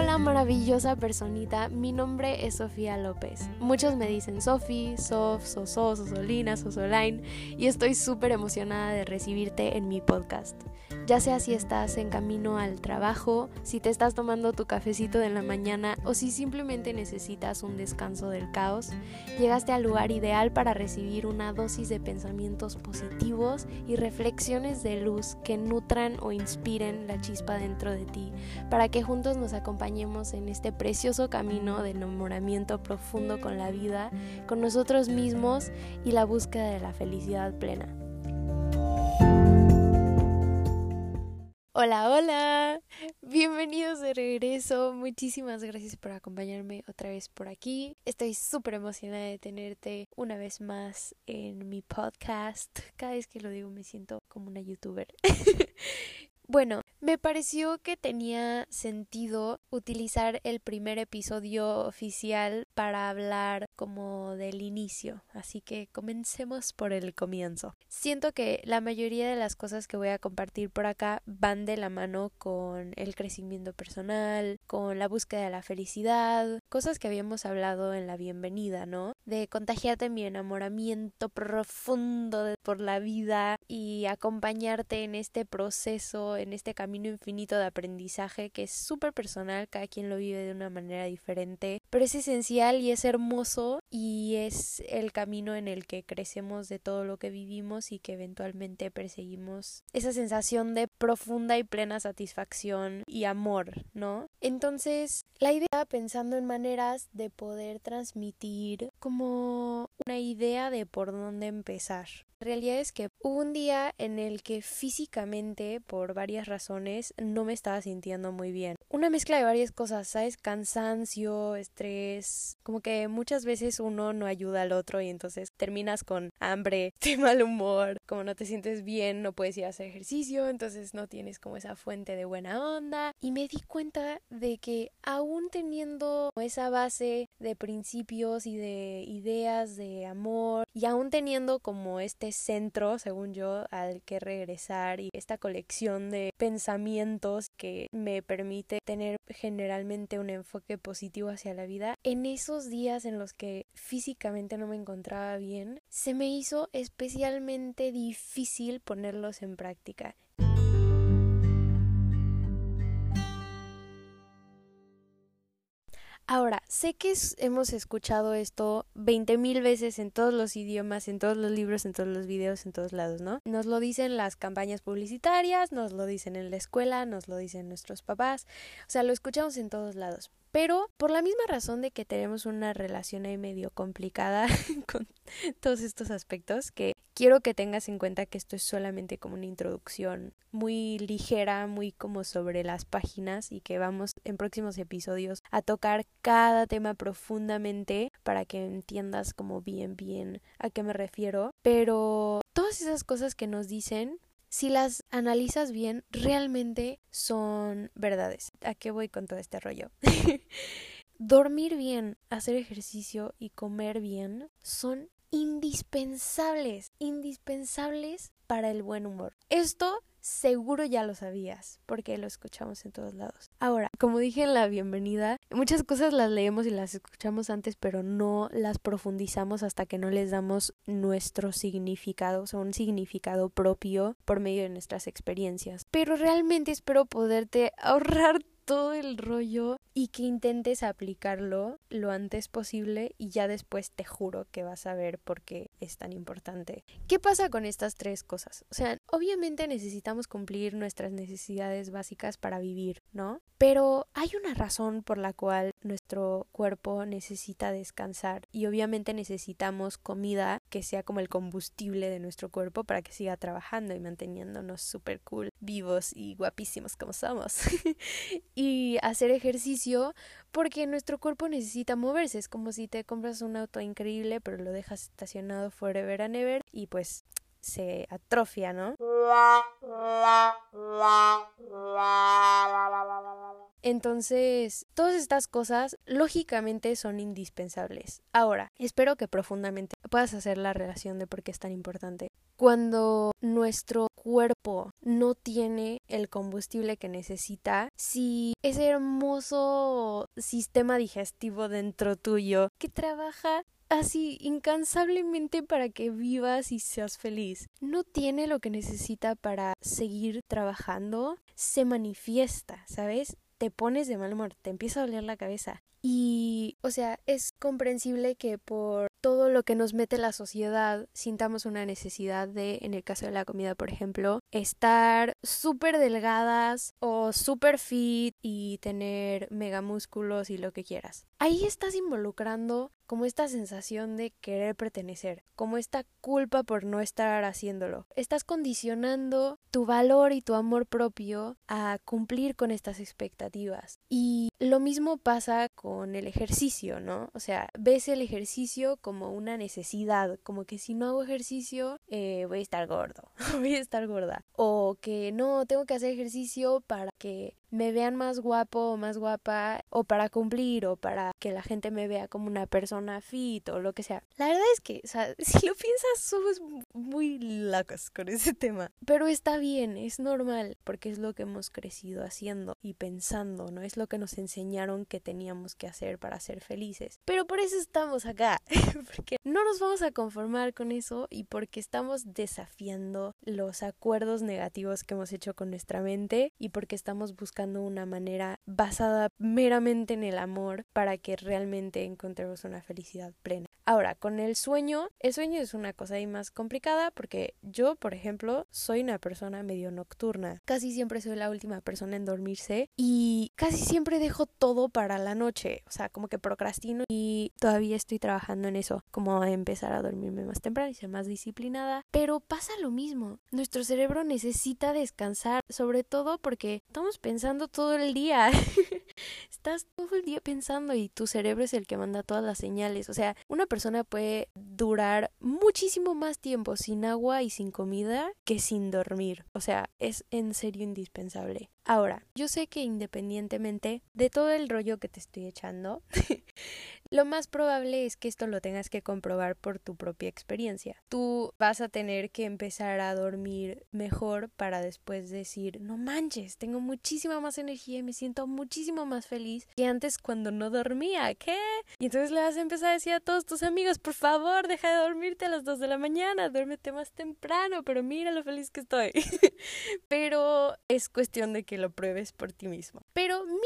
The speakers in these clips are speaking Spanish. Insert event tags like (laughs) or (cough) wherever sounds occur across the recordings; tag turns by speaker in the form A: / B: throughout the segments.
A: Hola maravillosa personita, mi nombre es Sofía López. Muchos me dicen Sofi, Sof, Soso, Sosolina, Sosoline y estoy súper emocionada de recibirte en mi podcast. Ya sea si estás en camino al trabajo, si te estás tomando tu cafecito de la mañana o si simplemente necesitas un descanso del caos, llegaste al lugar ideal para recibir una dosis de pensamientos positivos y reflexiones de luz que nutran o inspiren la chispa dentro de ti, para que juntos nos acompañemos en este precioso camino de enamoramiento profundo con la vida, con nosotros mismos y la búsqueda de la felicidad plena. Hola, hola, bienvenidos de regreso. Muchísimas gracias por acompañarme otra vez por aquí. Estoy súper emocionada de tenerte una vez más en mi podcast. Cada vez que lo digo me siento como una youtuber. (laughs) Bueno, me pareció que tenía sentido utilizar el primer episodio oficial para hablar como del inicio, así que comencemos por el comienzo. Siento que la mayoría de las cosas que voy a compartir por acá van de la mano con el crecimiento personal, con la búsqueda de la felicidad, cosas que habíamos hablado en la bienvenida, ¿no? De contagiarte mi enamoramiento profundo por la vida y acompañarte en este proceso en este camino infinito de aprendizaje que es súper personal, cada quien lo vive de una manera diferente, pero es esencial y es hermoso y es el camino en el que crecemos de todo lo que vivimos y que eventualmente perseguimos esa sensación de profunda y plena satisfacción y amor, ¿no? Entonces, la idea pensando en maneras de poder transmitir como una idea de por dónde empezar. La realidad es que hubo un día en el que físicamente, por varias razones, no me estaba sintiendo muy bien. Una mezcla de varias cosas, ¿sabes? Cansancio, estrés, como que muchas veces uno no ayuda al otro y entonces terminas con hambre, (laughs) de mal humor, como no te sientes bien, no puedes ir a hacer ejercicio, entonces no tienes como esa fuente de buena onda. Y me di cuenta de que aún teniendo esa base de principios y de ideas de amor y aún teniendo como este centro, según yo, al que regresar y esta colección de pensamientos que me permite tener generalmente un enfoque positivo hacia la vida, en esos días en los que físicamente no me encontraba bien, se me hizo especialmente difícil ponerlos en práctica. Ahora, sé que hemos escuchado esto veinte mil veces en todos los idiomas, en todos los libros, en todos los videos, en todos lados, ¿no? Nos lo dicen las campañas publicitarias, nos lo dicen en la escuela, nos lo dicen nuestros papás, o sea, lo escuchamos en todos lados. Pero por la misma razón de que tenemos una relación ahí medio complicada (laughs) con todos estos aspectos, que quiero que tengas en cuenta que esto es solamente como una introducción muy ligera, muy como sobre las páginas y que vamos en próximos episodios a tocar cada tema profundamente para que entiendas como bien bien a qué me refiero. Pero todas esas cosas que nos dicen si las analizas bien, realmente son verdades. ¿A qué voy con todo este rollo? (laughs) Dormir bien, hacer ejercicio y comer bien son indispensables, indispensables para el buen humor. Esto seguro ya lo sabías, porque lo escuchamos en todos lados. Ahora, como dije en la bienvenida, muchas cosas las leemos y las escuchamos antes, pero no las profundizamos hasta que no les damos nuestro significado, o sea, un significado propio por medio de nuestras experiencias. Pero realmente espero poderte (laughs) ahorrar todo el rollo y que intentes aplicarlo lo antes posible y ya después te juro que vas a ver por qué es tan importante. ¿Qué pasa con estas tres cosas? O sea, obviamente necesitamos cumplir nuestras necesidades básicas para vivir, ¿no? Pero hay una razón por la cual nuestro cuerpo necesita descansar y obviamente necesitamos comida que sea como el combustible de nuestro cuerpo para que siga trabajando y manteniéndonos súper cool, vivos y guapísimos como somos. (laughs) y hacer ejercicio porque nuestro cuerpo necesita moverse. Es como si te compras un auto increíble pero lo dejas estacionado forever and ever y pues se atrofia, ¿no? Entonces, todas estas cosas lógicamente son indispensables. Ahora, espero que profundamente puedas hacer la relación de por qué es tan importante. Cuando nuestro cuerpo no tiene el combustible que necesita, si ese hermoso sistema digestivo dentro tuyo que trabaja así incansablemente para que vivas y seas feliz. No tiene lo que necesita para seguir trabajando, se manifiesta, ¿sabes? Te pones de mal humor, te empieza a doler la cabeza. Y, o sea, es comprensible que por todo lo que nos mete la sociedad sintamos una necesidad de, en el caso de la comida, por ejemplo, estar súper delgadas o súper fit y tener megamúsculos y lo que quieras. Ahí estás involucrando como esta sensación de querer pertenecer, como esta culpa por no estar haciéndolo. Estás condicionando tu valor y tu amor propio a cumplir con estas expectativas. Y lo mismo pasa con el ejercicio, ¿no? O sea, ves el ejercicio como una necesidad, como que si no hago ejercicio eh, voy a estar gordo, (laughs) voy a estar gorda. O que no, tengo que hacer ejercicio para que me vean más guapo o más guapa o para cumplir o para que la gente me vea como una persona fit o lo que sea. La verdad es que, o sea, (laughs) si lo piensas, somos muy locos con ese tema. Pero está bien, es normal, porque es lo que hemos crecido haciendo y pensando, ¿no? Es lo que nos enseñaron que teníamos que hacer para ser felices. Pero por eso estamos acá, (laughs) porque no nos vamos a conformar con eso y porque estamos desafiando los acuerdos negativos que hemos hecho con nuestra mente y porque estamos buscando una manera basada meramente en el amor para que realmente encontremos una felicidad plena. Ahora, con el sueño, el sueño es una cosa ahí más complicada porque yo, por ejemplo, soy una persona medio nocturna. Casi siempre soy la última persona en dormirse y casi siempre dejo todo para la noche. O sea, como que procrastino y todavía estoy trabajando en eso, como empezar a dormirme más temprano y ser más disciplinada. Pero pasa lo mismo. Nuestro cerebro necesita descansar, sobre todo porque estamos pensando todo el día. (laughs) Estás todo el día pensando y tu cerebro es el que manda todas las señales. O sea, una persona persona puede durar muchísimo más tiempo sin agua y sin comida que sin dormir. O sea, es en serio indispensable. Ahora, yo sé que independientemente de todo el rollo que te estoy echando, (laughs) lo más probable es que esto lo tengas que comprobar por tu propia experiencia. Tú vas a tener que empezar a dormir mejor para después decir, no manches, tengo muchísima más energía y me siento muchísimo más feliz que antes cuando no dormía. ¿Qué? Y entonces le vas a empezar a decir a todos tus amigos, por favor, deja de dormirte a las 2 de la mañana, duérmete más temprano, pero mira lo feliz que estoy. (laughs) pero es cuestión de que lo pruebes por ti mismo. Pero mínimo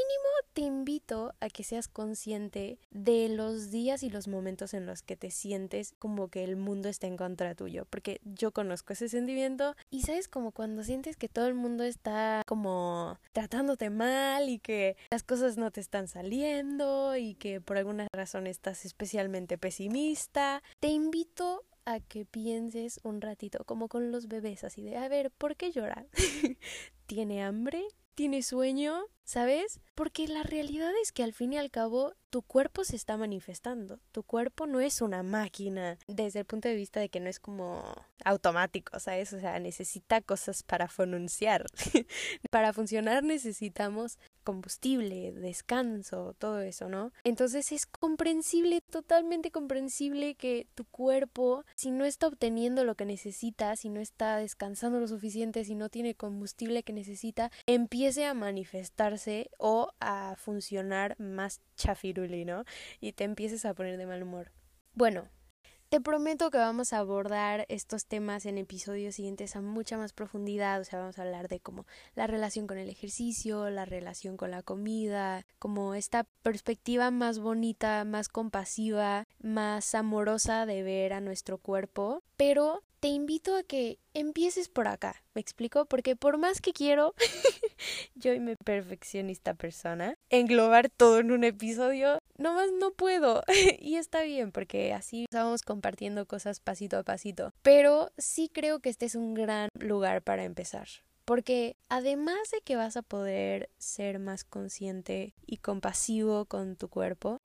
A: te invito a que seas consciente de los días y los momentos en los que te sientes como que el mundo está en contra tuyo, porque yo conozco ese sentimiento y sabes como cuando sientes que todo el mundo está como tratándote mal y que las cosas no te están saliendo y que por alguna razón estás especialmente pesimista, te invito a que pienses un ratito, como con los bebés, así de, a ver, ¿por qué llora? (laughs) ¿Tiene hambre? ¿Tiene sueño? ¿Sabes? Porque la realidad es que al fin y al cabo tu cuerpo se está manifestando. Tu cuerpo no es una máquina desde el punto de vista de que no es como automático, ¿sabes? O sea, necesita cosas para pronunciar. (laughs) para funcionar necesitamos combustible, descanso, todo eso, ¿no? Entonces es comprensible, totalmente comprensible que tu cuerpo, si no está obteniendo lo que necesita, si no está descansando lo suficiente, si no tiene combustible que necesita, empiece a manifestarse o a funcionar más chafiruli, ¿no? Y te empieces a poner de mal humor. Bueno, te prometo que vamos a abordar estos temas en episodios siguientes a mucha más profundidad, o sea, vamos a hablar de como la relación con el ejercicio, la relación con la comida, como esta perspectiva más bonita, más compasiva, más amorosa de ver a nuestro cuerpo, pero te invito a que empieces por acá, ¿me explico? Porque por más que quiero, (laughs) yo y mi perfeccionista persona, englobar todo en un episodio, nomás no puedo. (laughs) y está bien, porque así vamos compartiendo cosas pasito a pasito. Pero sí creo que este es un gran lugar para empezar. Porque además de que vas a poder ser más consciente y compasivo con tu cuerpo,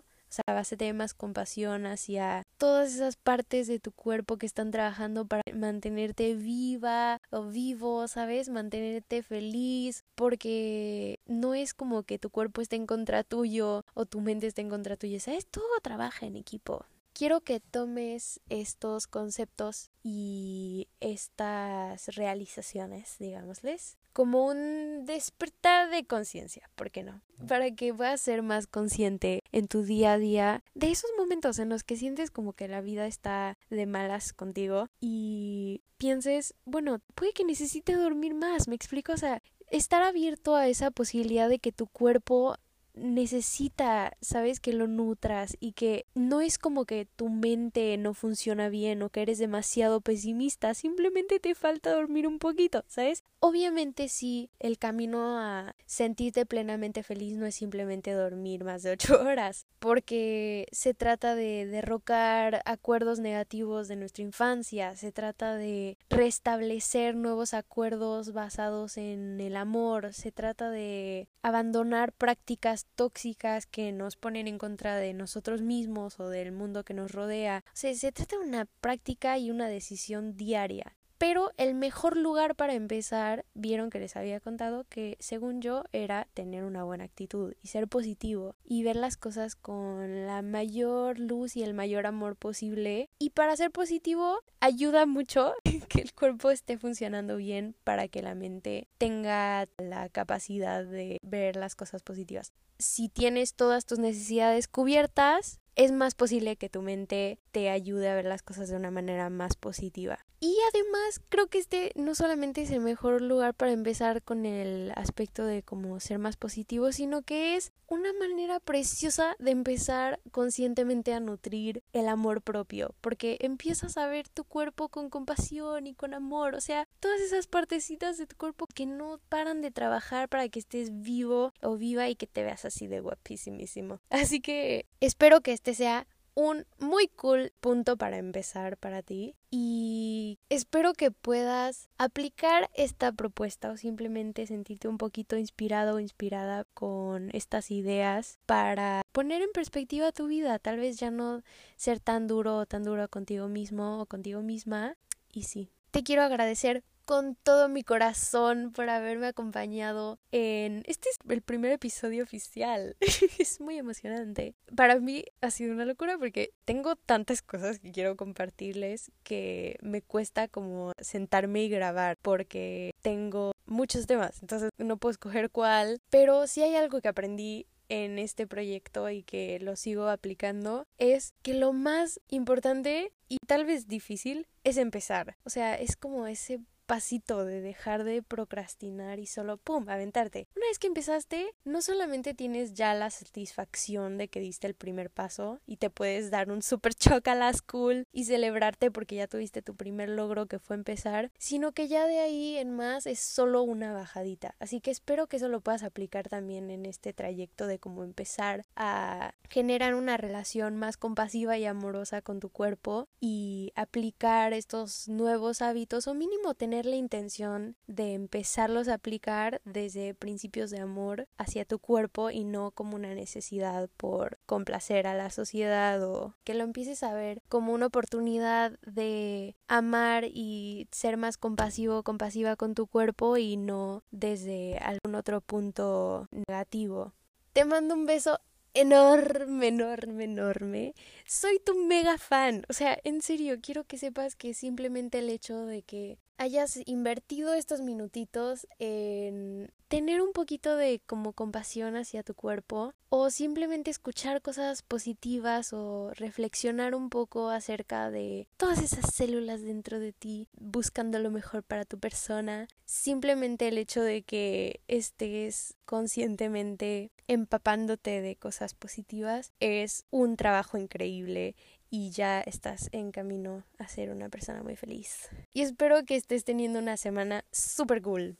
A: sea, tener más compasión hacia todas esas partes de tu cuerpo que están trabajando para mantenerte viva o vivo, ¿sabes? Mantenerte feliz, porque no es como que tu cuerpo esté en contra tuyo o tu mente esté en contra tuya, ¿sabes? Todo trabaja en equipo quiero que tomes estos conceptos y estas realizaciones, digámosles, como un despertar de conciencia, ¿por qué no? Para que puedas ser más consciente en tu día a día de esos momentos en los que sientes como que la vida está de malas contigo y pienses, bueno, puede que necesite dormir más, me explico, o sea, estar abierto a esa posibilidad de que tu cuerpo necesita, sabes, que lo nutras y que no es como que tu mente no funciona bien o que eres demasiado pesimista, simplemente te falta dormir un poquito, ¿sabes? Obviamente sí, el camino a sentirte plenamente feliz no es simplemente dormir más de ocho (laughs) horas, porque se trata de derrocar acuerdos negativos de nuestra infancia, se trata de restablecer nuevos acuerdos basados en el amor, se trata de abandonar prácticas tóxicas que nos ponen en contra de nosotros mismos o del mundo que nos rodea. O sea, se trata de una práctica y una decisión diaria. Pero el mejor lugar para empezar, vieron que les había contado que según yo era tener una buena actitud y ser positivo y ver las cosas con la mayor luz y el mayor amor posible. Y para ser positivo ayuda mucho (laughs) que el cuerpo esté funcionando bien para que la mente tenga la capacidad de ver las cosas positivas. Si tienes todas tus necesidades cubiertas, es más posible que tu mente te ayude a ver las cosas de una manera más positiva. Y además creo que este no solamente es el mejor lugar para empezar con el aspecto de cómo ser más positivo, sino que es una manera preciosa de empezar conscientemente a nutrir el amor propio, porque empiezas a ver tu cuerpo con compasión y con amor, o sea, todas esas partecitas de tu cuerpo que no paran de trabajar para que estés vivo o viva y que te veas así de guapísimísimo. Así que espero que este sea un muy cool punto para empezar para ti y espero que puedas aplicar esta propuesta o simplemente sentirte un poquito inspirado o inspirada con estas ideas para poner en perspectiva tu vida, tal vez ya no ser tan duro o tan duro contigo mismo o contigo misma y sí. Te quiero agradecer con todo mi corazón por haberme acompañado en... Este es el primer episodio oficial. (laughs) es muy emocionante. Para mí ha sido una locura porque tengo tantas cosas que quiero compartirles que me cuesta como sentarme y grabar porque tengo muchos temas. Entonces no puedo escoger cuál. Pero si hay algo que aprendí en este proyecto y que lo sigo aplicando es que lo más importante y tal vez difícil es empezar. O sea, es como ese pasito de dejar de procrastinar y solo, ¡pum!, aventarte. Una vez que empezaste, no solamente tienes ya la satisfacción de que diste el primer paso y te puedes dar un super choc a la school y celebrarte porque ya tuviste tu primer logro que fue empezar, sino que ya de ahí en más es solo una bajadita. Así que espero que eso lo puedas aplicar también en este trayecto de cómo empezar a generar una relación más compasiva y amorosa con tu cuerpo y aplicar estos nuevos hábitos o mínimo tener la intención de empezarlos a aplicar desde principios de amor hacia tu cuerpo y no como una necesidad por complacer a la sociedad o que lo empieces a ver como una oportunidad de amar y ser más compasivo compasiva con tu cuerpo y no desde algún otro punto negativo. Te mando un beso enorme, enorme, enorme. Soy tu mega fan. O sea, en serio, quiero que sepas que simplemente el hecho de que hayas invertido estos minutitos en tener un poquito de como compasión hacia tu cuerpo o simplemente escuchar cosas positivas o reflexionar un poco acerca de todas esas células dentro de ti buscando lo mejor para tu persona. Simplemente el hecho de que estés conscientemente empapándote de cosas positivas es un trabajo increíble y ya estás en camino a ser una persona muy feliz. Y espero que estés teniendo una semana super cool.